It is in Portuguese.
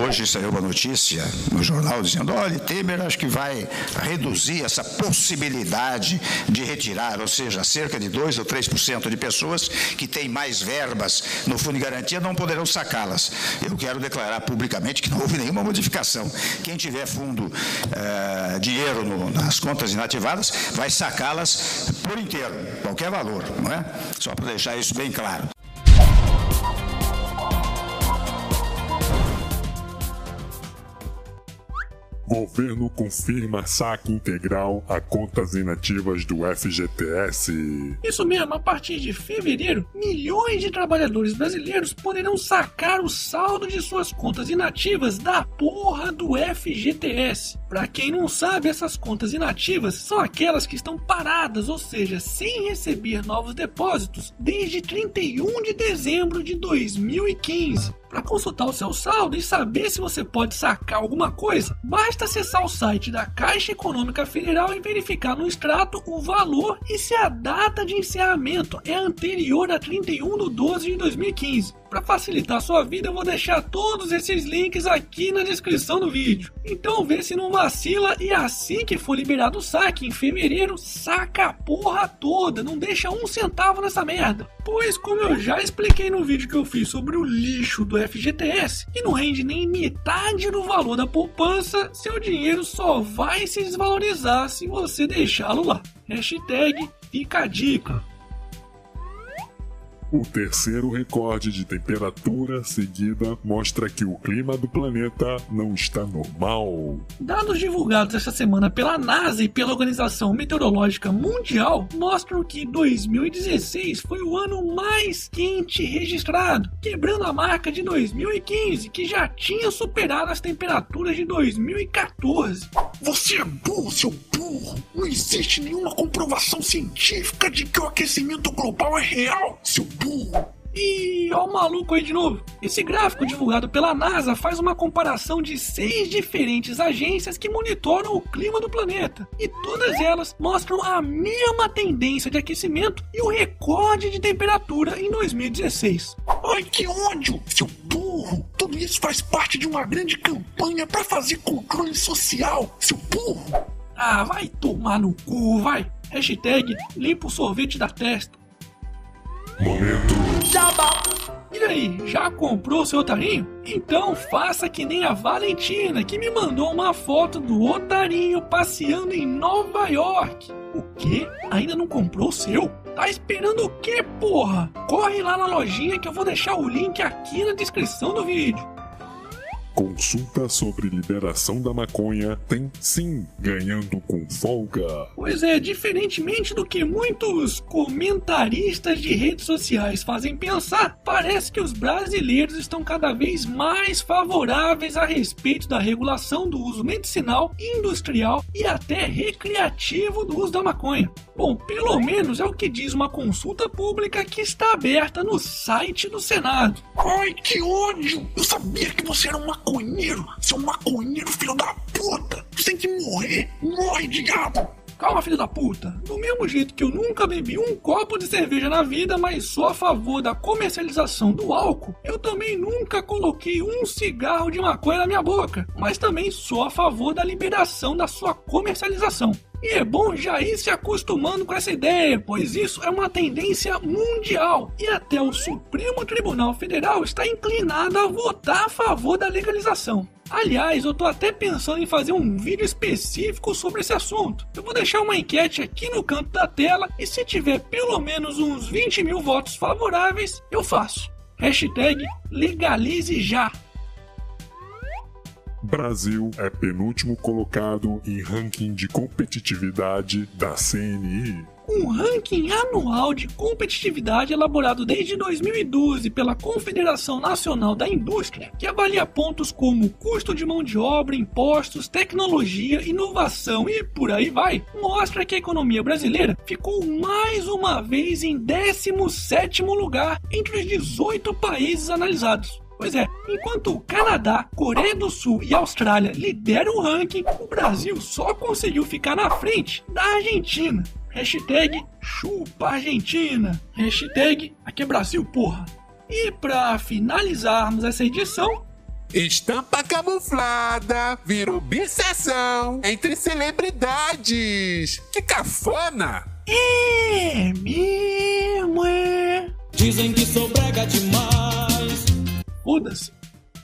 hoje saiu uma notícia no jornal dizendo: olha, Temer acho que vai reduzir essa possibilidade de retirar, ou seja, cerca de 2 ou 3% de pessoas que têm mais verbas no Fundo de Garantia não poderão sacá-las. Eu quero declarar publicamente que não houve nenhuma modificação. Quem tiver fundo, eh, dinheiro no, nas contas inativadas, vai sacá-las por inteiro, qualquer valor, não é? Só para deixar isso bem claro. Governo confirma saque integral a contas inativas do FGTS. Isso mesmo, a partir de fevereiro, milhões de trabalhadores brasileiros poderão sacar o saldo de suas contas inativas da porra do FGTS. Para quem não sabe, essas contas inativas são aquelas que estão paradas, ou seja, sem receber novos depósitos desde 31 de dezembro de 2015. Para consultar o seu saldo e saber se você pode sacar alguma coisa, basta acessar o site da Caixa Econômica Federal e verificar no extrato o valor e se a data de encerramento é anterior a 31 de 12 de 2015. Para facilitar a sua vida, eu vou deixar todos esses links aqui na descrição do vídeo. Então vê se não vacila e assim que for liberado o saque em fevereiro, saca a porra toda, não deixa um centavo nessa merda. Pois como eu já expliquei no vídeo que eu fiz sobre o lixo do FGTS, que não rende nem metade do valor da poupança, seu dinheiro só vai se desvalorizar se você deixá-lo lá. Hashtag fica a dica. O terceiro recorde de temperatura seguida mostra que o clima do planeta não está normal. Dados divulgados esta semana pela NASA e pela Organização Meteorológica Mundial mostram que 2016 foi o ano mais quente registrado, quebrando a marca de 2015, que já tinha superado as temperaturas de 2014. Você é burro, seu burro! Não existe nenhuma comprovação científica de que o aquecimento global é real, seu burro! E ó o maluco aí de novo. Esse gráfico divulgado pela NASA faz uma comparação de seis diferentes agências que monitoram o clima do planeta. E todas elas mostram a mesma tendência de aquecimento e o recorde de temperatura em 2016. Ai, que ódio, seu burro! Tudo isso faz parte de uma grande campanha para fazer controle social, seu burro! Ah, vai tomar no cu, vai! Hashtag limpa o sorvete da testa. Momento. E aí, já comprou seu otarinho? Então faça que nem a Valentina, que me mandou uma foto do otarinho passeando em Nova York. O quê? Ainda não comprou o seu? Tá esperando o quê, porra? Corre lá na lojinha que eu vou deixar o link aqui na descrição do vídeo. Consulta sobre liberação da maconha tem sim ganhando com folga. Pois é, diferentemente do que muitos comentaristas de redes sociais fazem pensar, parece que os brasileiros estão cada vez mais favoráveis a respeito da regulação do uso medicinal, industrial e até recreativo do uso da maconha. Bom, pelo menos é o que diz uma consulta pública que está aberta no site do Senado. Ai, que ódio! Eu sabia que você era um maconheiro! Seu maconheiro, filho da puta! Você tem que morrer! Morre, diabo! Calma, filho da puta. Do mesmo jeito que eu nunca bebi um copo de cerveja na vida, mas sou a favor da comercialização do álcool, eu também nunca coloquei um cigarro de maconha na minha boca, mas também sou a favor da liberação da sua comercialização. E é bom já ir se acostumando com essa ideia, pois isso é uma tendência mundial e até o Supremo Tribunal Federal está inclinado a votar a favor da legalização. Aliás, eu tô até pensando em fazer um vídeo específico sobre esse assunto. Eu vou deixar uma enquete aqui no canto da tela e se tiver pelo menos uns 20 mil votos favoráveis, eu faço. Hashtag legalize já. Brasil é penúltimo colocado em ranking de competitividade da CNI. Um ranking anual de competitividade elaborado desde 2012 pela Confederação Nacional da Indústria, que avalia pontos como custo de mão de obra, impostos, tecnologia, inovação e por aí vai, mostra que a economia brasileira ficou mais uma vez em 17º lugar entre os 18 países analisados. Pois é, enquanto o Canadá, Coreia do Sul e Austrália lideram o ranking, o Brasil só conseguiu ficar na frente da Argentina. Hashtag chupa Argentina. Hashtag aqui é Brasil, porra. E para finalizarmos essa edição, Estampa camuflada vira obsessão entre celebridades. Que cafona! É mesmo, é. Dizem que sou brega demais. Foda-se.